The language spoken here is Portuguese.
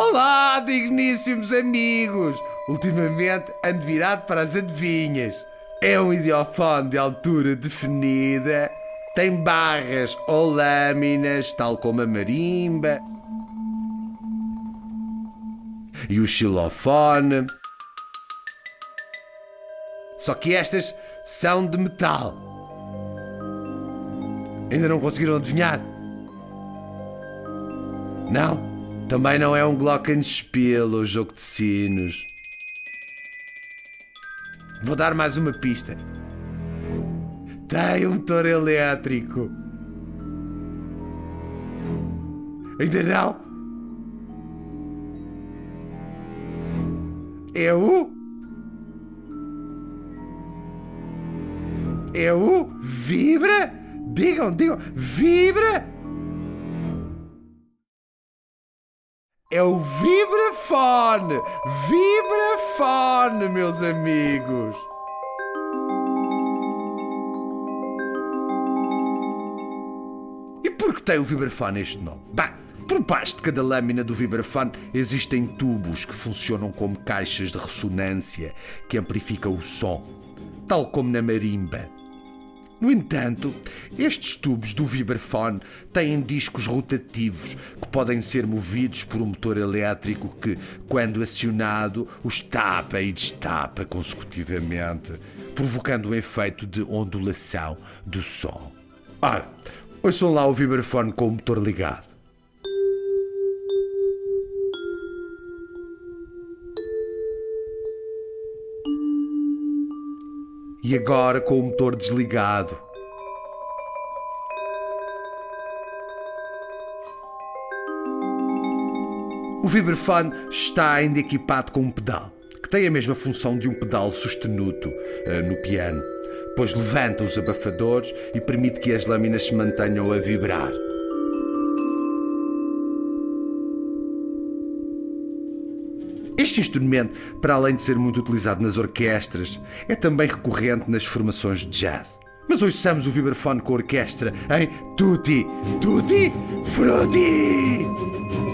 Olá, digníssimos amigos! Ultimamente ando virado para as adivinhas. É um idiofone de altura definida, tem barras ou lâminas, tal como a marimba. E o xilofone. Só que estas são de metal. Ainda não conseguiram adivinhar? Não? Também não é um Glockenspiel ou jogo de sinos. Vou dar mais uma pista. Tem um motor elétrico. Ainda não? É o. É o. Vibra? Digam, digam. Vibra? É o vibrafone! Vibrafone, meus amigos! E por que tem o vibrafone este nome? Bem, por baixo de cada lâmina do vibrafone existem tubos que funcionam como caixas de ressonância que amplificam o som, tal como na marimba. No entanto, estes tubos do vibrafone têm discos rotativos que podem ser movidos por um motor elétrico que, quando acionado, os tapa e destapa consecutivamente, provocando um efeito de ondulação do som. Ora, ouçam lá o vibrafone com o motor ligado. E agora com o motor desligado. O vibrafone está ainda equipado com um pedal, que tem a mesma função de um pedal sostenuto uh, no piano, pois levanta os abafadores e permite que as lâminas se mantenham a vibrar. Este instrumento, para além de ser muito utilizado nas orquestras, é também recorrente nas formações de jazz. Mas hoje somos o vibrafone com a orquestra em Tutti, Tutti, Frutti!